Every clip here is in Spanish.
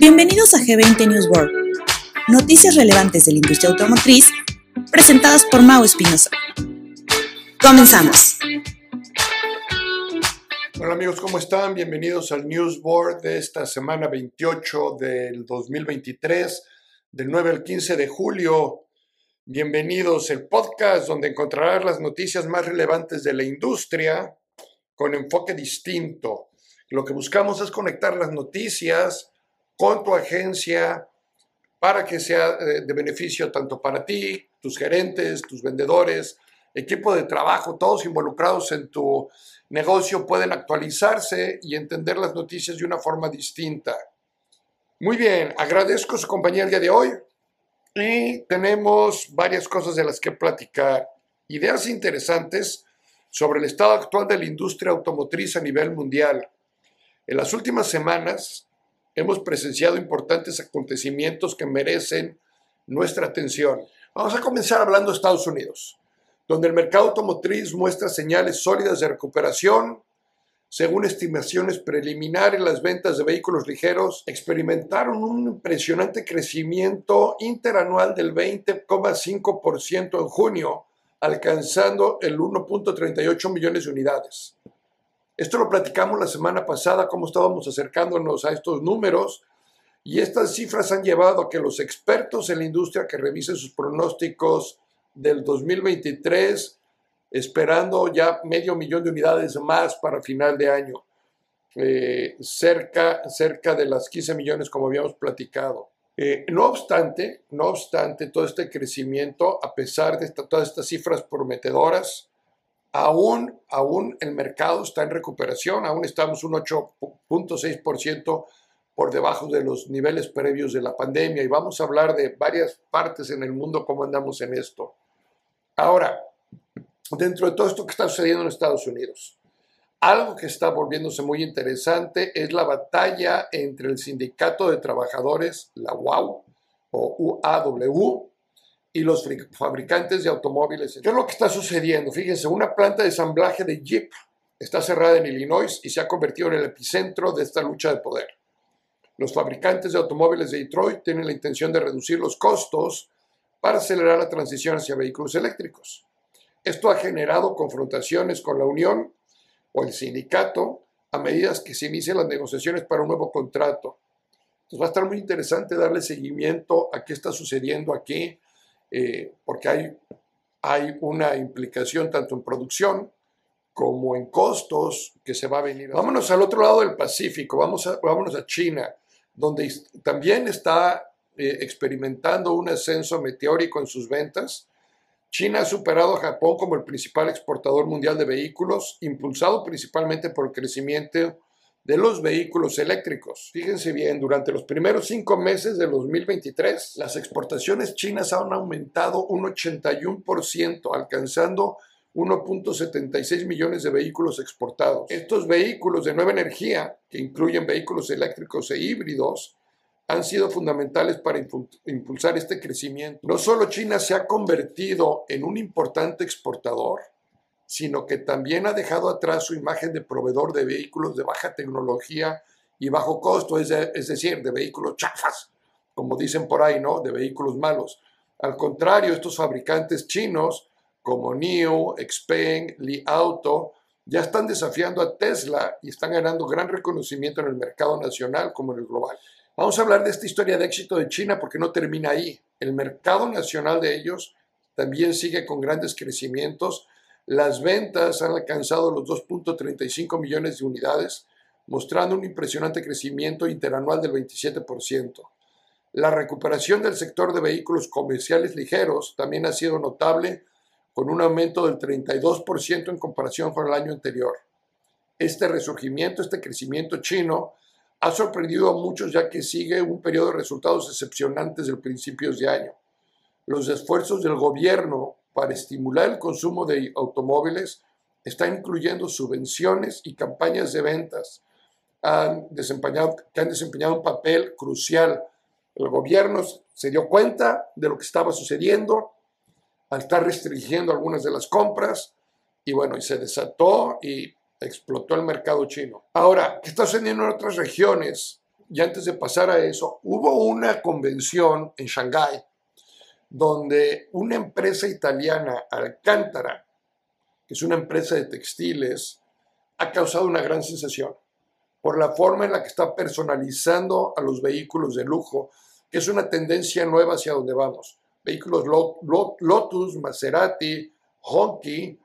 Bienvenidos a G20 News World, noticias relevantes de la industria automotriz presentadas por Mau Espinosa. Comenzamos. Hola amigos, ¿cómo están? Bienvenidos al News Board de esta semana 28 del 2023, del 9 al 15 de julio. Bienvenidos al podcast donde encontrarás las noticias más relevantes de la industria con enfoque distinto. Lo que buscamos es conectar las noticias con tu agencia para que sea eh, de beneficio tanto para ti, tus gerentes, tus vendedores, equipo de trabajo, todos involucrados en tu negocio pueden actualizarse y entender las noticias de una forma distinta. Muy bien, agradezco su compañía el día de hoy y tenemos varias cosas de las que platicar. Ideas interesantes sobre el estado actual de la industria automotriz a nivel mundial. En las últimas semanas hemos presenciado importantes acontecimientos que merecen nuestra atención. Vamos a comenzar hablando de Estados Unidos, donde el mercado automotriz muestra señales sólidas de recuperación. Según estimaciones preliminares, las ventas de vehículos ligeros experimentaron un impresionante crecimiento interanual del 20,5% en junio, alcanzando el 1.38 millones de unidades. Esto lo platicamos la semana pasada, cómo estábamos acercándonos a estos números, y estas cifras han llevado a que los expertos en la industria que revisen sus pronósticos del 2023, esperando ya medio millón de unidades más para final de año, eh, cerca, cerca de las 15 millones como habíamos platicado. Eh, no obstante, no obstante todo este crecimiento, a pesar de todas estas cifras prometedoras, aún, aún el mercado está en recuperación, aún estamos un 8.6% por debajo de los niveles previos de la pandemia y vamos a hablar de varias partes en el mundo cómo andamos en esto. Ahora, dentro de todo esto que está sucediendo en Estados Unidos, algo que está volviéndose muy interesante es la batalla entre el Sindicato de Trabajadores, la UAW, o UAW, y los fabricantes de automóviles. ¿Qué es lo que está sucediendo? Fíjense, una planta de ensamblaje de Jeep está cerrada en Illinois y se ha convertido en el epicentro de esta lucha de poder. Los fabricantes de automóviles de Detroit tienen la intención de reducir los costos para acelerar la transición hacia vehículos eléctricos. Esto ha generado confrontaciones con la Unión o el sindicato a medida que se inician las negociaciones para un nuevo contrato. Entonces va a estar muy interesante darle seguimiento a qué está sucediendo aquí, eh, porque hay, hay una implicación tanto en producción como en costos que se va a venir. Vámonos al otro lado del Pacífico, vamos a, vámonos a China, donde también está eh, experimentando un ascenso meteórico en sus ventas China ha superado a Japón como el principal exportador mundial de vehículos, impulsado principalmente por el crecimiento de los vehículos eléctricos. Fíjense bien, durante los primeros cinco meses de 2023, las exportaciones chinas han aumentado un 81%, alcanzando 1.76 millones de vehículos exportados. Estos vehículos de nueva energía, que incluyen vehículos eléctricos e híbridos, han sido fundamentales para impulsar este crecimiento. No solo China se ha convertido en un importante exportador, sino que también ha dejado atrás su imagen de proveedor de vehículos de baja tecnología y bajo costo, es, decir, de vehículos chafas, como dicen por ahí, ¿no? De vehículos malos. Al contrario, estos fabricantes chinos como NIO, Xpeng, Li Auto, ya están desafiando a Tesla y están ganando gran reconocimiento en el mercado nacional como en el global. Vamos a hablar de esta historia de éxito de China porque no termina ahí. El mercado nacional de ellos también sigue con grandes crecimientos. Las ventas han alcanzado los 2.35 millones de unidades, mostrando un impresionante crecimiento interanual del 27%. La recuperación del sector de vehículos comerciales ligeros también ha sido notable, con un aumento del 32% en comparación con el año anterior. Este resurgimiento, este crecimiento chino, ha sorprendido a muchos ya que sigue un periodo de resultados excepcionantes del principios de año. Los esfuerzos del gobierno para estimular el consumo de automóviles están incluyendo subvenciones y campañas de ventas han desempeñado, que han desempeñado un papel crucial. El gobierno se dio cuenta de lo que estaba sucediendo al estar restringiendo algunas de las compras y bueno, y se desató y explotó el mercado chino. Ahora, ¿qué está sucediendo en otras regiones? Y antes de pasar a eso, hubo una convención en Shanghái donde una empresa italiana, Alcántara, que es una empresa de textiles, ha causado una gran sensación por la forma en la que está personalizando a los vehículos de lujo, que es una tendencia nueva hacia donde vamos. Vehículos Lotus, Maserati, Honky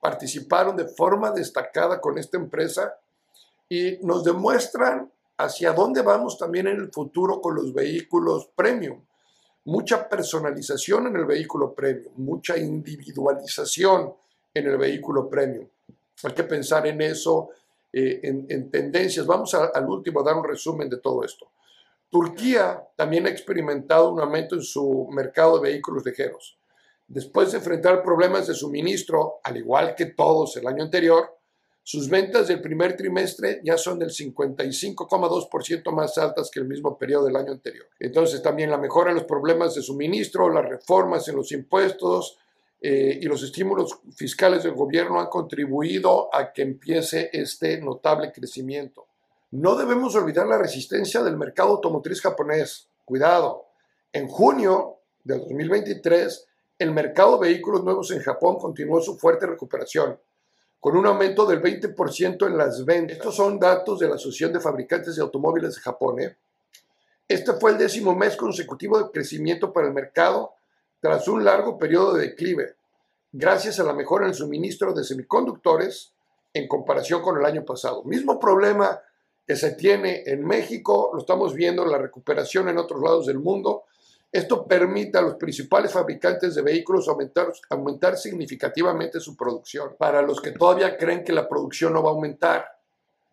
participaron de forma destacada con esta empresa y nos demuestran hacia dónde vamos también en el futuro con los vehículos premium mucha personalización en el vehículo premium, mucha individualización en el vehículo premium. Hay que pensar en eso, eh, en, tendencias. Vamos al último a dar un resumen de todo esto. Turquía también ha experimentado un aumento en su mercado de vehículos ligeros. Después de enfrentar problemas de suministro, al igual que todos el año anterior, sus ventas del primer trimestre ya son del 55,2% más altas que el mismo periodo del año anterior. Entonces también la mejora en los problemas de suministro, las reformas en los impuestos eh, y los estímulos fiscales del gobierno han contribuido a que empiece este notable crecimiento. No debemos olvidar la resistencia del mercado automotriz japonés. Cuidado, en junio del 2023 el mercado de vehículos nuevos en Japón continuó su fuerte recuperación con un aumento del 20% en las ventas. Estos son datos de la Asociación de Fabricantes de Automóviles de Japón. ¿eh? Este fue el décimo mes consecutivo de crecimiento para el mercado tras un largo periodo de declive, gracias a la mejora en el suministro de semiconductores en comparación con el año pasado. Mismo problema que se tiene en México, lo estamos viendo en la recuperación en otros lados del mundo, esto permite a los principales fabricantes de vehículos aumentar, aumentar significativamente su producción. Para los que todavía creen que la producción no va a aumentar,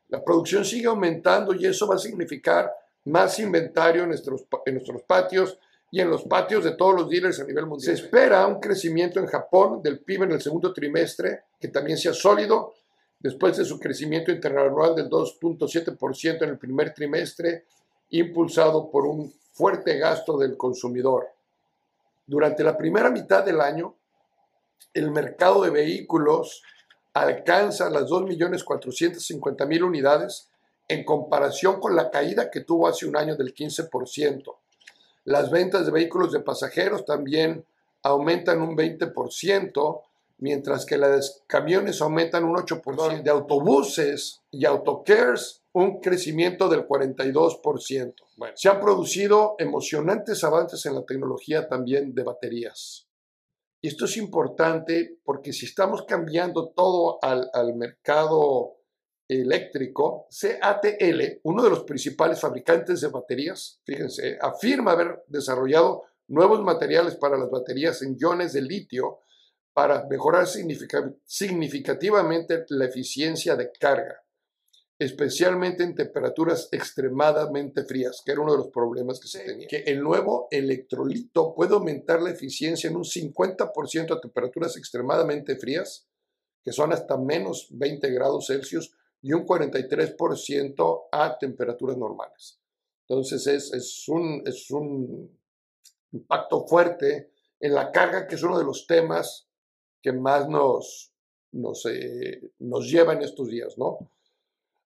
la producción sigue aumentando y eso va a significar más inventario en nuestros, en nuestros patios y en los patios de todos los dealers a nivel mundial. Se espera un crecimiento en Japón del PIB en el segundo trimestre, que también sea sólido, después de su crecimiento interanual del 2.7% en el primer trimestre, impulsado por un fuerte gasto del consumidor. Durante la primera mitad del año, el mercado de vehículos alcanza las 2.450.000 unidades en comparación con la caída que tuvo hace un año del 15%. Las ventas de vehículos de pasajeros también aumentan un 20%, mientras que las de camiones aumentan un 8%. De autobuses y autocares un crecimiento del 42%. se han producido emocionantes avances en la tecnología también de baterías. Y esto es importante porque si estamos cambiando todo al, al mercado eléctrico, CATL, uno de los principales fabricantes de baterías, fíjense, afirma haber desarrollado nuevos materiales para las baterías en iones de litio para mejorar significativamente la eficiencia de carga especialmente en temperaturas extremadamente frías, que era uno de los problemas que se tenía. Que el nuevo electrolito puede aumentar la eficiencia en un 50% a temperaturas extremadamente frías, que son hasta menos 20 grados Celsius, y un 43% a temperaturas normales. Entonces es, es, un, es un impacto fuerte en la carga, que es uno de los temas que más nos, nos, eh, nos lleva en estos días, ¿no?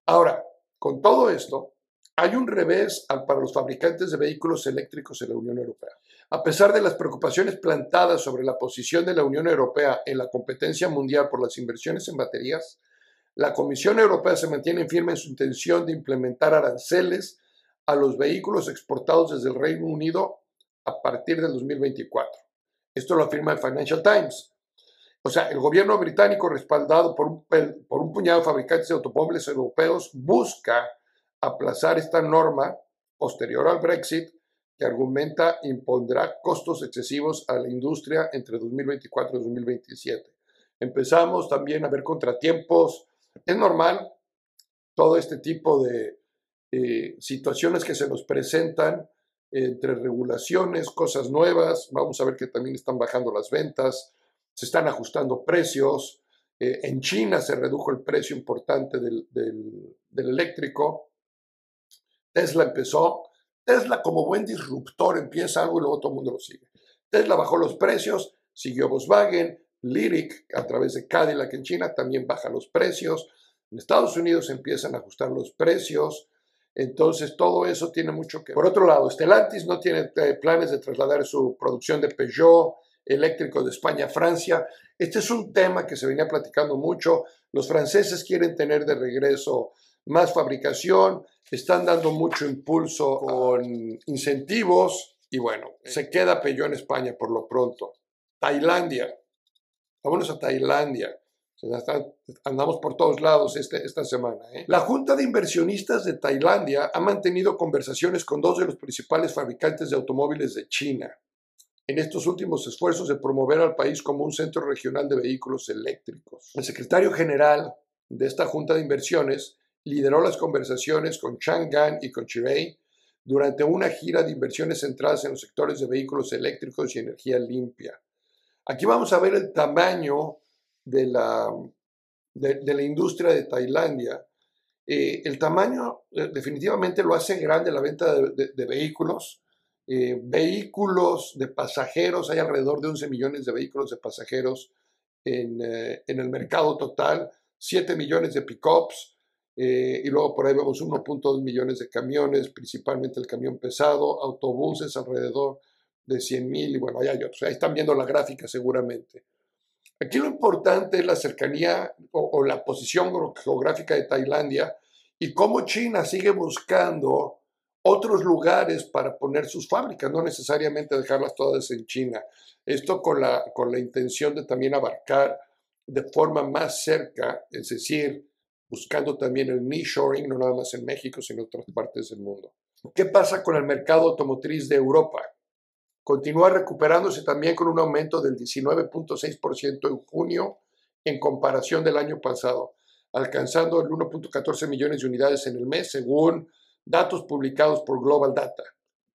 Ahora, con todo esto, hay un revés para los fabricantes de vehículos eléctricos en la Unión Europea. A pesar de las preocupaciones plantadas sobre la posición de la Unión Europea en la competencia mundial por las inversiones en baterías, la Comisión Europea se mantiene firme en su intención de implementar aranceles a los vehículos exportados desde el Reino Unido a partir del 2024. Esto lo afirma el Financial Times. O sea, el gobierno británico, respaldado por un, puñado de fabricantes de automóviles europeos, busca aplazar esta norma posterior al Brexit que argumenta impondrá costos excesivos a la industria entre 2024 y 2027. Empezamos también a ver contratiempos. Es normal todo este tipo de eh, situaciones que se nos presentan entre regulaciones, cosas nuevas. Vamos a ver que también están bajando las ventas se están ajustando precios. Eh, en China se redujo el precio importante del, eléctrico. Tesla empezó. Tesla como buen disruptor empieza algo y luego todo el mundo lo sigue. Tesla bajó los precios, siguió Volkswagen, Lyric a través de Cadillac en China también baja los precios. En Estados Unidos empiezan a ajustar los precios, entonces todo eso tiene mucho que ver. Por otro lado, Stellantis no tiene eh, planes de trasladar su producción de Peugeot eléctricos de España a Francia. Este es un tema que se venía platicando mucho. Los franceses quieren tener de regreso más fabricación, están dando mucho impulso con incentivos y bueno, se queda Peugeot en España por lo pronto. Tailandia. Vámonos a Tailandia. Andamos por todos lados este, esta semana. ¿eh? La Junta de Inversionistas de Tailandia ha mantenido conversaciones con dos de los principales fabricantes de automóviles de China en estos últimos esfuerzos de promover al país como un centro regional de vehículos eléctricos. El secretario general de esta Junta de Inversiones lideró las conversaciones con Chang'an y con Chirei durante una gira de inversiones centradas en los sectores de vehículos eléctricos y energía limpia. Aquí vamos a ver el tamaño de la, de, la industria de Tailandia. Eh, el tamaño eh, definitivamente lo hace grande la venta de, vehículos. Eh, vehículos de pasajeros, hay alrededor de 11 millones de vehículos de pasajeros en, en el mercado total, 7 millones de pickups, y luego por ahí vemos 1.2 millones de camiones, principalmente el camión pesado, autobuses alrededor de 100 mil, y bueno, hay otros. Ahí están viendo la gráfica seguramente. Aquí lo importante es la cercanía o, la posición geográfica de Tailandia y cómo China sigue buscando otros lugares para poner sus fábricas, no necesariamente dejarlas todas en China. Esto con la, con la intención de también abarcar de forma más cerca, es decir, buscando también el nearshoring, no nada más en México, sino en otras partes del mundo. ¿Qué pasa con el mercado automotriz de Europa? continúa recuperándose también con un aumento del 19.6% en junio en comparación del año pasado, alcanzando el 1.14 millones de unidades en el mes, según datos publicados por Global Data.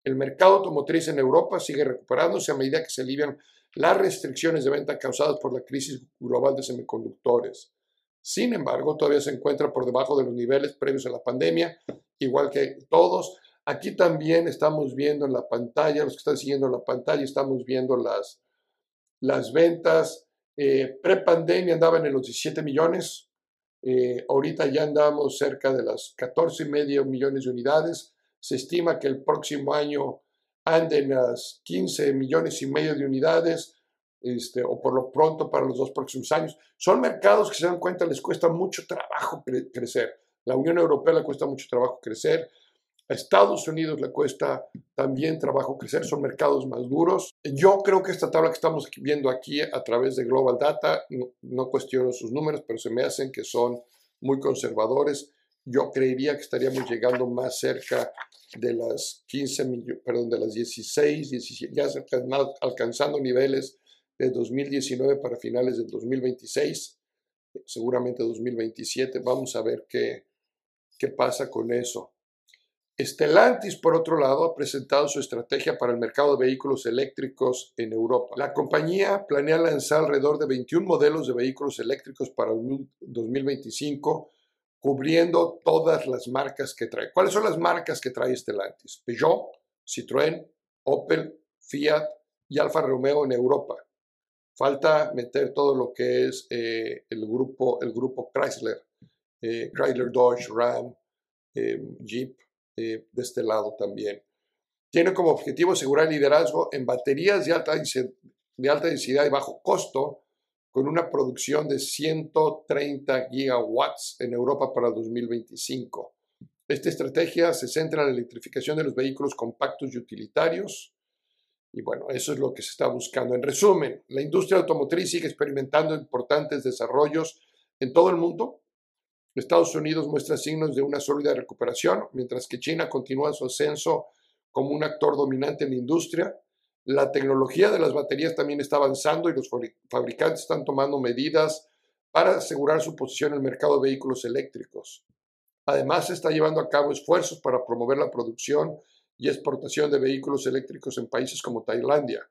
El mercado automotriz en Europa sigue recuperándose a medida que se alivian las restricciones de venta causadas por la crisis global de semiconductores. Sin embargo, todavía se encuentra por debajo de los niveles previos a la pandemia, igual que todos, Aquí también estamos viendo en la pantalla, los que están siguiendo la pantalla, estamos viendo las, las ventas. Eh, Pre-pandemia andaban en los 17 millones, eh, ahorita ya andamos cerca de las 14 y medio millones de unidades. Se estima que el próximo año anden las 15 millones y medio de unidades, este, o por lo pronto para los dos próximos años. Son mercados que se dan cuenta les cuesta mucho trabajo crecer. La Unión Europea le cuesta mucho trabajo crecer. A Estados Unidos le cuesta también trabajo crecer, son mercados más duros. Yo creo que esta tabla que estamos viendo aquí a través de Global Data, no, cuestiono sus números, pero se me hacen que son muy conservadores. Yo creería que estaríamos llegando más cerca de las 15 millones, perdón, de las 16, 17, ya alcanzando niveles de 2019 para finales del 2026, seguramente 2027. Vamos a ver qué, qué pasa con eso. Stellantis, por otro lado, ha presentado su estrategia para el mercado de vehículos eléctricos en Europa. La compañía planea lanzar alrededor de 21 modelos de vehículos eléctricos para el 2025, cubriendo todas las marcas que trae. ¿Cuáles son las marcas que trae Stellantis? Peugeot, Citroën, Opel, Fiat y Alfa Romeo en Europa. Falta meter todo lo que es eh, el, grupo, el grupo Chrysler, eh, Chrysler Dodge, Ram, eh, Jeep, eh, de este lado también. Tiene como objetivo asegurar liderazgo en baterías de alta, de alta densidad y bajo costo, con una producción de 130 gigawatts en Europa para 2025. Esta estrategia se centra en la electrificación de los vehículos compactos y utilitarios. Y bueno, eso es lo que se está buscando. En resumen, la industria automotriz sigue experimentando importantes desarrollos en todo el mundo, Estados Unidos muestra signos de una sólida recuperación, mientras que China continúa su ascenso como un actor dominante en la industria. La tecnología de las baterías también está avanzando y los fabricantes están tomando medidas para asegurar su posición en el mercado de vehículos eléctricos. Además, se está llevando a cabo esfuerzos para promover la producción y exportación de vehículos eléctricos en países como Tailandia.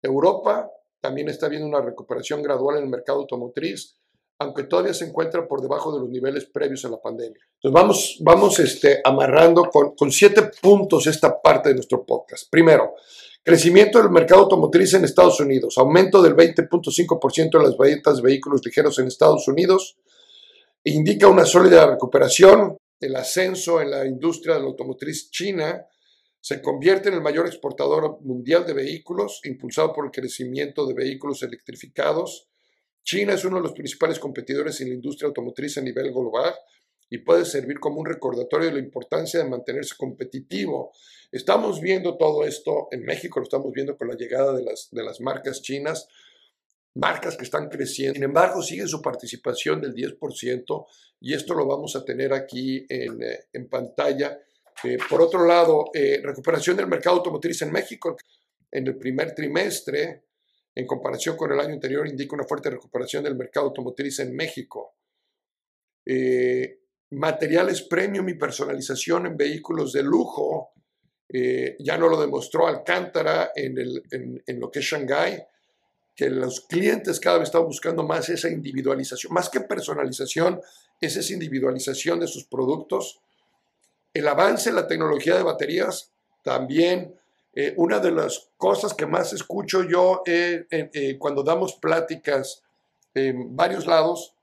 Europa también está viendo una recuperación gradual en el mercado automotriz aunque todavía se encuentra por debajo de los niveles previos a la pandemia. Entonces vamos, vamos este, amarrando con, con siete puntos esta parte de nuestro podcast. Primero, crecimiento del mercado automotriz en Estados Unidos, aumento del 20.5% de las ventas de vehículos ligeros en Estados Unidos, indica una sólida recuperación. El ascenso en la industria de la automotriz china se convierte en el mayor exportador mundial de vehículos, impulsado por el crecimiento de vehículos electrificados. China es uno de los principales competidores en la industria automotriz a nivel global y puede servir como un recordatorio de la importancia de mantenerse competitivo. Estamos viendo todo esto en México, lo estamos viendo con la llegada de las, de las marcas chinas, marcas que están creciendo. Sin embargo, sigue su participación del 10% y esto lo vamos a tener aquí en, eh, en pantalla. Eh, por otro lado, eh, recuperación del mercado automotriz en México en el primer trimestre, en comparación con el año anterior, indica una fuerte recuperación del mercado automotriz en México. materiales premium y personalización en vehículos de lujo, ya no lo demostró Alcántara en, el, en, en lo que es Shanghái, que los clientes cada vez están buscando más esa individualización, más que personalización, es esa individualización de sus productos. El avance en la tecnología de baterías, también eh, una de las cosas que más escucho yo eh, eh, cuando damos pláticas en varios lados,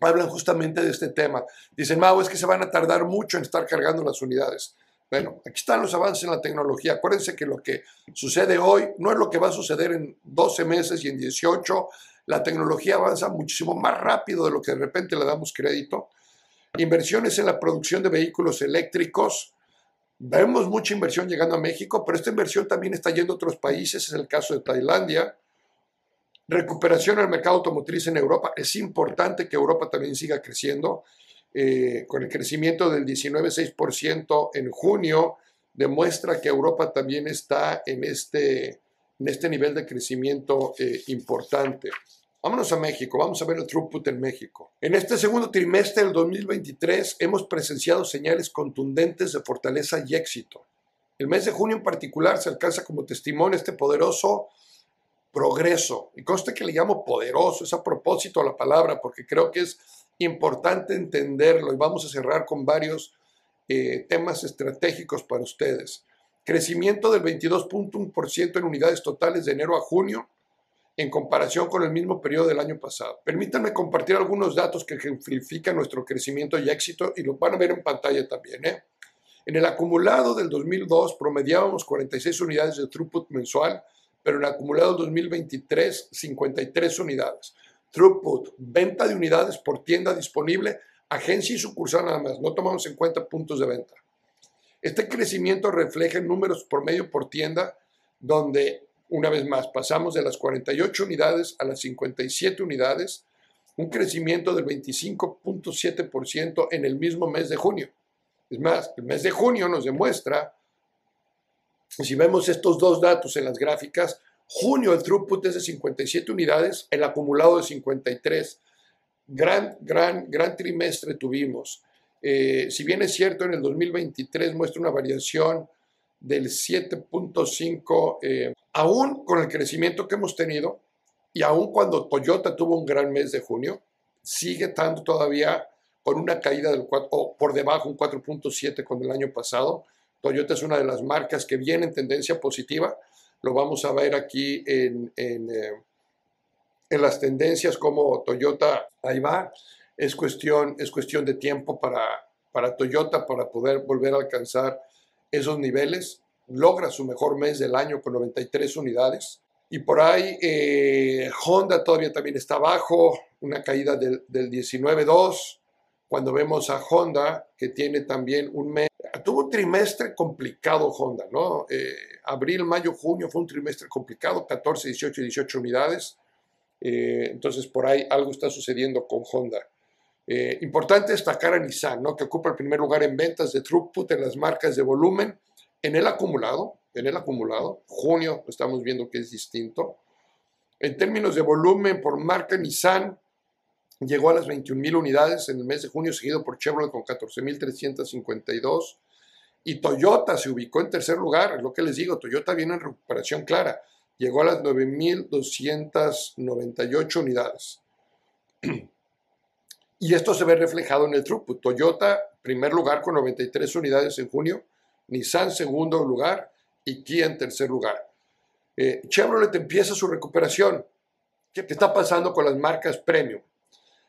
hablan justamente de este tema. Dicen, Mau, es que se van a tardar mucho en estar cargando las unidades. Bueno, aquí están los avances en la tecnología. Acuérdense que lo que sucede hoy no es lo que va a suceder en 12 meses y en 18. La tecnología avanza muchísimo más rápido de lo que de repente le damos crédito. Inversiones en la producción de vehículos eléctricos. Vemos mucha inversión llegando a México, pero esta inversión también está yendo a otros países. Es el caso de Tailandia. Recuperación en el mercado automotriz en Europa. Es importante que Europa también siga creciendo. Eh, con el crecimiento del 19,6% en junio, demuestra que Europa también está en este, en este nivel de crecimiento eh, importante. Vámonos a México, vamos a ver el throughput en México. En este segundo trimestre del 2023 hemos presenciado señales contundentes de fortaleza y éxito. El mes de junio en particular se alcanza como testimonio este poderoso progreso. Y conste que le llamo poderoso, es a propósito la palabra, porque creo que es importante entenderlo y vamos a cerrar con varios eh, temas estratégicos para ustedes. Crecimiento del 22.1% en unidades totales de enero a junio en comparación con el mismo periodo del año pasado. Permítanme compartir algunos datos que ejemplifican nuestro crecimiento y éxito y lo van a ver en pantalla también. ¿eh? En el acumulado del 2002 promediábamos 46 unidades de throughput mensual, pero en el acumulado del 2023 53 unidades throughput, venta de unidades por tienda disponible, agencia y sucursal nada más, no tomamos en cuenta puntos de venta. Este crecimiento refleja en números por medio por tienda, donde una vez más pasamos de las 48 unidades a las 57 unidades, un crecimiento del 25.7% en el mismo mes de junio. Es más, el mes de junio nos demuestra, si vemos estos dos datos en las gráficas, Junio el throughput es de 57 unidades, el acumulado de 53. Gran, gran, gran trimestre tuvimos. Eh, si bien es cierto, en el 2023 muestra una variación del 7.5, eh, aún con el crecimiento que hemos tenido y aún cuando Toyota tuvo un gran mes de junio, sigue estando todavía con una caída del 4, o por debajo un 4.7 con el año pasado. Toyota es una de las marcas que viene en tendencia positiva, lo vamos a ver aquí en, en, eh, en las tendencias como Toyota, ahí va, es cuestión, es cuestión de tiempo para, para Toyota para poder volver a alcanzar esos niveles. Logra su mejor mes del año con 93 unidades. Y por ahí eh, Honda todavía también está abajo, una caída del, del 19.2. Cuando vemos a Honda, que tiene también un mes tuvo un trimestre complicado Honda, ¿no? Eh, abril, mayo, junio fue un trimestre complicado, 14, 18 y 18 unidades. Eh, entonces, por ahí algo está sucediendo con Honda. Eh, importante destacar a Nissan, ¿no? que ocupa el primer lugar en ventas de throughput en las marcas de volumen. En el acumulado, en el acumulado, junio estamos viendo que es distinto. En términos de volumen por marca Nissan, llegó a las 21.000 unidades en el mes de junio, seguido por Chevrolet con 14.352. Y Toyota se ubicó en tercer lugar, es lo que les digo, Toyota viene en recuperación clara, llegó a las 9.298 unidades. Y esto se ve reflejado en el throughput. Toyota, primer lugar con 93 unidades en junio, Nissan segundo lugar y Kia en tercer lugar. Eh, Chevrolet empieza su recuperación. ¿Qué está pasando con las marcas premium?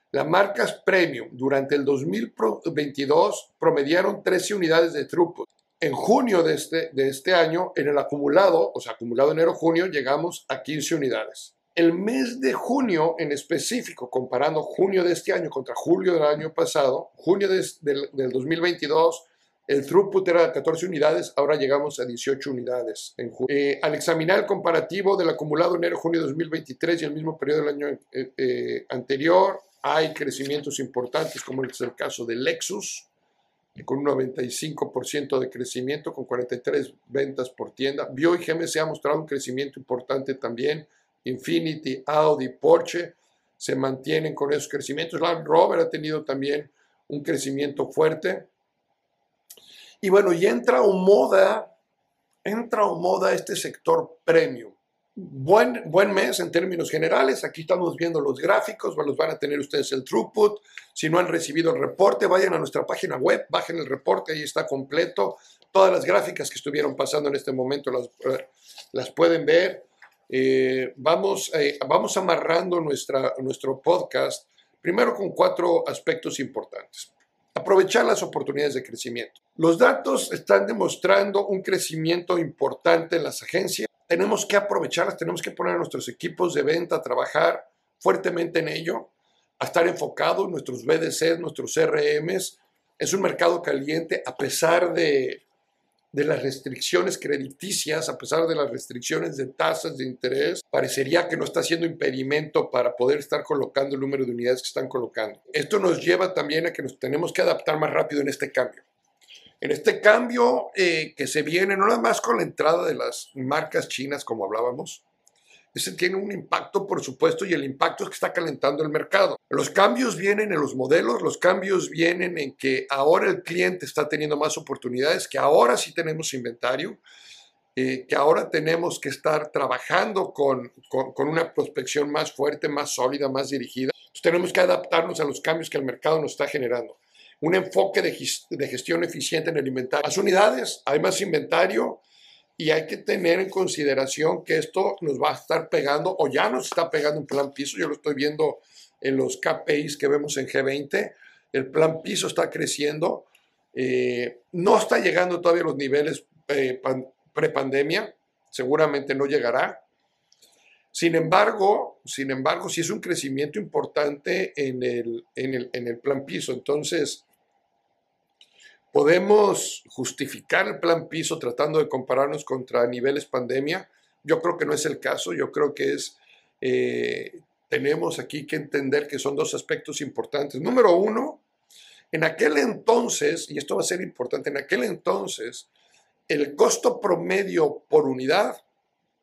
Las marcas premium durante el 2022 promediaron 13 unidades de throughput. En junio de este, de este año, en el acumulado, o sea, acumulado enero-junio, llegamos a 15 unidades. El mes de junio en específico, comparando junio de este año contra julio del año pasado, junio del, del 2022, el throughput era de 14 unidades, ahora llegamos a 18 unidades. En eh, al examinar el comparativo del acumulado enero-junio de 2023 y el mismo periodo del año eh, eh, anterior, hay crecimientos importantes, como es el caso de Lexus, con un 95% de crecimiento, con 43 ventas por tienda. Bio y GMC ha mostrado un crecimiento importante también. Infinity, Audi, Porsche se mantienen con esos crecimientos. Land Rover ha tenido también un crecimiento fuerte. Y bueno, y entra un moda, entra moda este sector premium. Buen, buen mes en términos generales. Aquí estamos viendo los gráficos, los van a tener ustedes el throughput. Si no han recibido el reporte, vayan a nuestra página web, bajen el reporte, ahí está completo. Todas las gráficas que estuvieron pasando en este momento las, las pueden ver. Eh, vamos, eh, vamos amarrando nuestra, nuestro podcast primero con cuatro aspectos importantes. Aprovechar las oportunidades de crecimiento. Los datos están demostrando un crecimiento importante en las agencias. Tenemos que aprovecharlas, tenemos que poner a nuestros equipos de venta a trabajar fuertemente en ello, a estar enfocados, nuestros BDCs, nuestros CRMs. Es un mercado caliente a pesar de de las restricciones crediticias, a pesar de las restricciones de tasas de interés, parecería que no está siendo impedimento para poder estar colocando el número de unidades que están colocando. Esto nos lleva también a que nos tenemos que adaptar más rápido en este cambio. En este cambio eh, que se viene, no nada más con la entrada de las marcas chinas, como hablábamos, ese tiene un impacto, por supuesto, y el impacto es que está calentando el mercado. Los cambios vienen en los modelos, los cambios vienen en que ahora el cliente está teniendo más oportunidades, que ahora sí tenemos inventario, eh, que ahora tenemos que estar trabajando con, con, una prospección más fuerte, más sólida, más dirigida. tenemos que adaptarnos a los cambios que el mercado nos está generando. Un enfoque de, de gestión eficiente en el inventario. Más unidades, hay más inventario, y hay que tener en consideración que esto nos va a estar pegando o ya nos está pegando un plan piso. Yo lo estoy viendo en los KPIs que vemos en G20. El plan piso está creciendo. Eh, no está llegando todavía a los niveles eh, prepandemia. Seguramente no llegará. Sin embargo, sin embargo, sí es un crecimiento importante en el, en el, en el plan piso. Entonces, ¿Podemos justificar el plan piso tratando de compararnos contra niveles pandemia? Yo creo que no es el caso, yo creo que es, eh, tenemos aquí que entender que son dos aspectos importantes. Número uno, en aquel entonces, y esto va a ser importante, en aquel entonces el costo promedio por unidad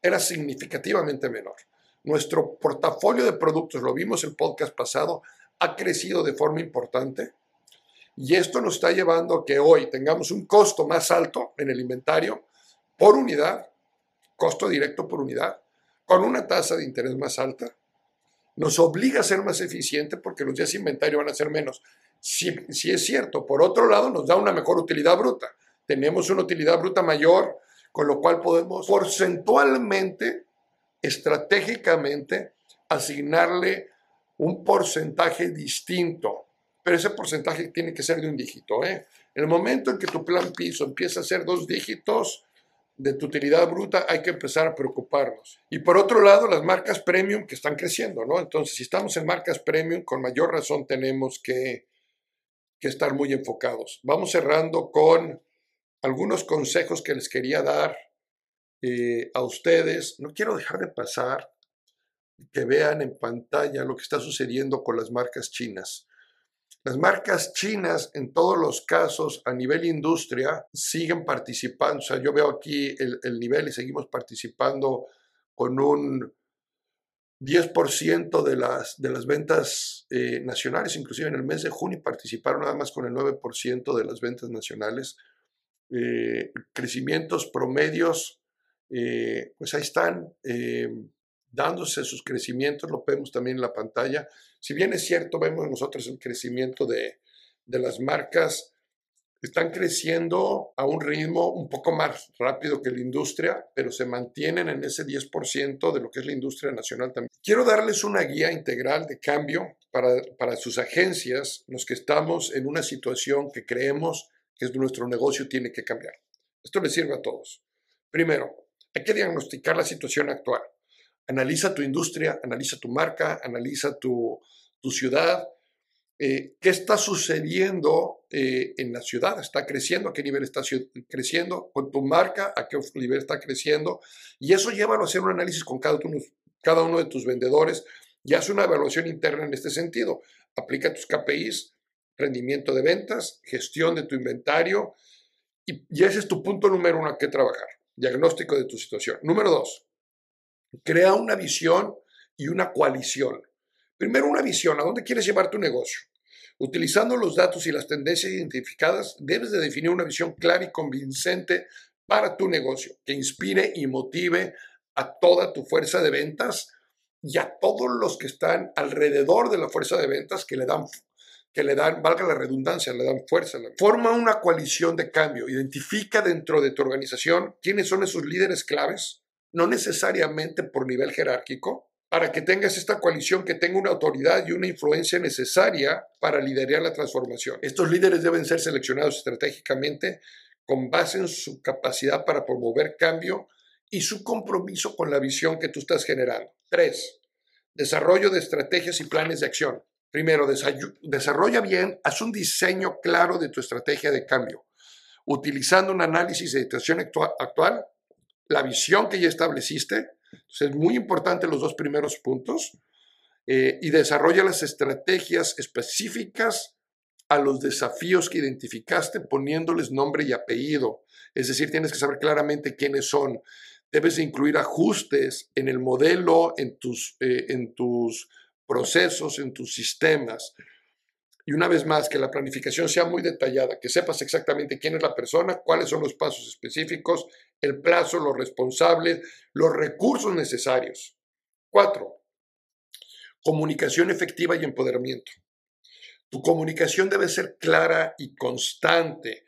era significativamente menor. Nuestro portafolio de productos, lo vimos el podcast pasado, ha crecido de forma importante y esto nos está llevando a que hoy tengamos un costo más alto en el inventario por unidad, costo directo por unidad, con una tasa de interés más alta. Nos obliga a ser más eficiente porque los días de inventario van a ser menos. Si, es cierto, por otro lado, nos da una mejor utilidad bruta. Tenemos una utilidad bruta mayor, con lo cual podemos porcentualmente, estratégicamente, asignarle un porcentaje distinto pero ese porcentaje tiene que ser de un dígito. ¿eh? El momento en que tu plan piso empieza a ser dos dígitos de tu utilidad bruta, hay que empezar a preocuparnos. Y por otro lado, las marcas premium que están creciendo, ¿no? Entonces, si estamos en marcas premium, con mayor razón tenemos que, que estar muy enfocados. Vamos cerrando con algunos consejos que les quería dar eh, a ustedes. No quiero dejar de pasar que vean en pantalla lo que está sucediendo con las marcas chinas. Las marcas chinas, en todos los casos, a nivel industria, siguen participando. O sea, yo veo aquí el, nivel y seguimos participando con un 10% de las, de las ventas eh, nacionales, inclusive en el mes de junio participaron nada más con el 9% de las ventas nacionales. Eh, crecimientos promedios, eh, pues ahí están dándose sus crecimientos, lo vemos también en la pantalla. Si bien es cierto, vemos nosotros el crecimiento de, las marcas están creciendo a un ritmo un poco más rápido que la industria, pero se mantienen en ese 10% de lo que es la industria nacional también. Quiero darles una guía integral de cambio para, para sus agencias, los que estamos en una situación que creemos que nuestro negocio tiene que cambiar. Esto les sirve a todos. Primero, hay que diagnosticar la situación actual. Analiza tu industria, analiza tu marca, analiza tu, ciudad, eh, qué está sucediendo eh, en la ciudad, está creciendo, a qué nivel está creciendo, con tu marca, a qué nivel está creciendo, y eso lleva a hacer un análisis con cada uno, de tus vendedores y haz una evaluación interna en este sentido. Aplica tus KPIs, rendimiento de ventas, gestión de tu inventario, y, ese es tu punto número uno que trabajar, diagnóstico de tu situación. Número dos, crea una visión y una coalición. Primero, una visión, ¿a dónde quieres llevar tu negocio? Utilizando los datos y las tendencias identificadas, debes de definir una visión clara y convincente para tu negocio, que inspire y motive a toda tu fuerza de ventas y a todos los que están alrededor de la fuerza de ventas que le dan que le dan, valga la redundancia, le dan fuerza. Forma una coalición de cambio, identifica dentro de tu organización quiénes son esos líderes claves, no necesariamente por nivel jerárquico, para que tengas esta coalición que tenga una autoridad y una influencia necesaria para liderar la transformación. Estos líderes deben ser seleccionados estratégicamente con base en su capacidad para promover cambio y su compromiso con la visión que tú estás generando. Tres, desarrollo de estrategias y planes de acción. Primero, desarrolla bien, haz un diseño claro de tu estrategia de cambio, utilizando un análisis de situación actual, la visión que ya estableciste, es muy importante los dos primeros puntos eh, y desarrolla las estrategias específicas a los desafíos que identificaste poniéndoles nombre y apellido. Es decir, tienes que saber claramente quiénes son. Debes incluir ajustes en el modelo, en tus, eh, en tus procesos, en tus sistemas. Y una vez más, que la planificación sea muy detallada, que sepas exactamente quién es la persona, cuáles son los pasos específicos, el plazo, los responsables, los recursos necesarios. Cuatro, comunicación efectiva y empoderamiento. Tu comunicación debe ser clara y constante,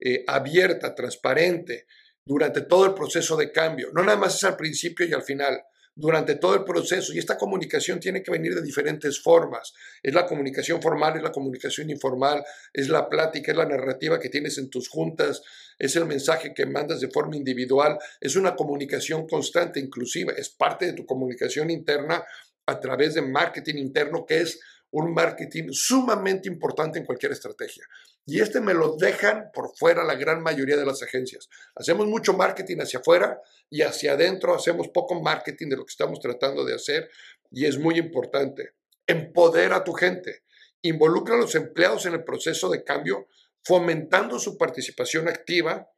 eh, abierta, transparente, durante todo el proceso de cambio. No nada más es al principio y al final durante todo el proceso y esta comunicación tiene que venir de diferentes formas. Es la comunicación formal, es la comunicación informal, es la plática, es la narrativa que tienes en tus juntas, es el mensaje que mandas de forma individual, es una comunicación constante, inclusive, es parte de tu comunicación interna a través de marketing interno que es un marketing sumamente importante en cualquier estrategia. Y este me lo dejan por fuera la gran mayoría de las agencias. Hacemos mucho marketing hacia afuera y hacia adentro hacemos poco marketing de lo que estamos tratando de hacer y es muy importante. Empodera a tu gente. Involucra a los empleados en el proceso de cambio, fomentando su participación activa,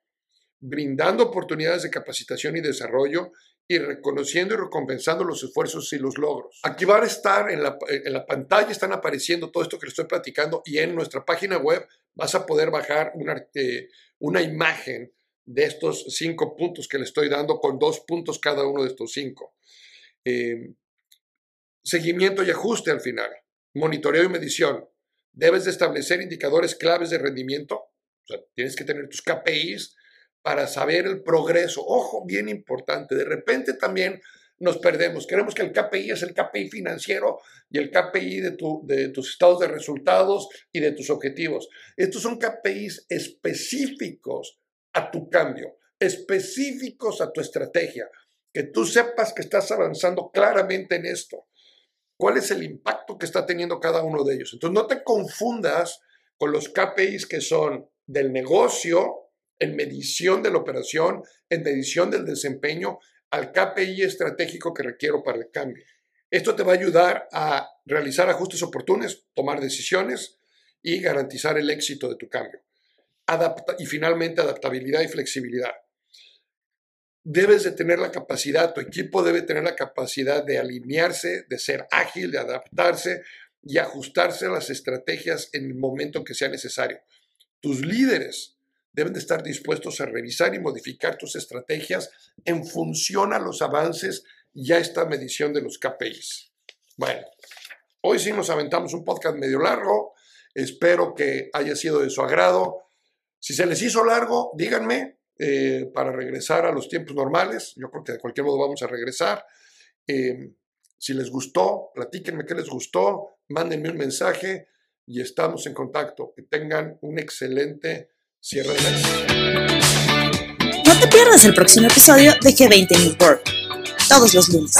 brindando oportunidades de capacitación y desarrollo y reconociendo y recompensando los esfuerzos y los logros. Aquí va a estar en la, en la pantalla, están apareciendo todo esto que les estoy platicando y en nuestra página web vas a poder bajar una, eh, una imagen de estos cinco puntos que le estoy dando con dos puntos cada uno de estos cinco. Em, seguimiento y ajuste al final. Monitoreo y medición. Debes de establecer indicadores claves de rendimiento. O sea, tienes que tener tus KPIs para saber el progreso. Ojo, bien importante. De repente también nos perdemos. Queremos que el KPI es el KPI financiero y el KPI de, tu, de tus estados de resultados y de tus objetivos. Estos son KPIs específicos a tu cambio, específicos a tu estrategia. Que tú sepas que estás avanzando claramente en esto. ¿Cuál es el impacto que está teniendo cada uno de ellos? Entonces, no te confundas con los KPIs que son del negocio en medición de la operación, en medición del desempeño, al KPI estratégico que requiero para el cambio. Esto te va a ayudar a realizar ajustes oportunos, tomar decisiones y garantizar el éxito de tu cambio. y finalmente, adaptabilidad y flexibilidad. Debes de tener la capacidad, tu equipo debe tener la capacidad de alinearse, de ser ágil, de adaptarse y ajustarse a las estrategias en el momento que sea necesario. Tus líderes deben de estar dispuestos a revisar y modificar tus estrategias en función a los avances y a esta medición de los KPIs. Bueno, hoy sí nos aventamos un podcast medio largo, espero que haya sido de su agrado. Si se les hizo largo, díganme eh, para regresar a los tiempos normales. Yo creo que de cualquier modo vamos a regresar. Eh, si les gustó, platíquenme qué les gustó, mándenme un mensaje y estamos en contacto. Que tengan un excelente cierre. No te pierdas el próximo episodio de G20 New todos los lunes.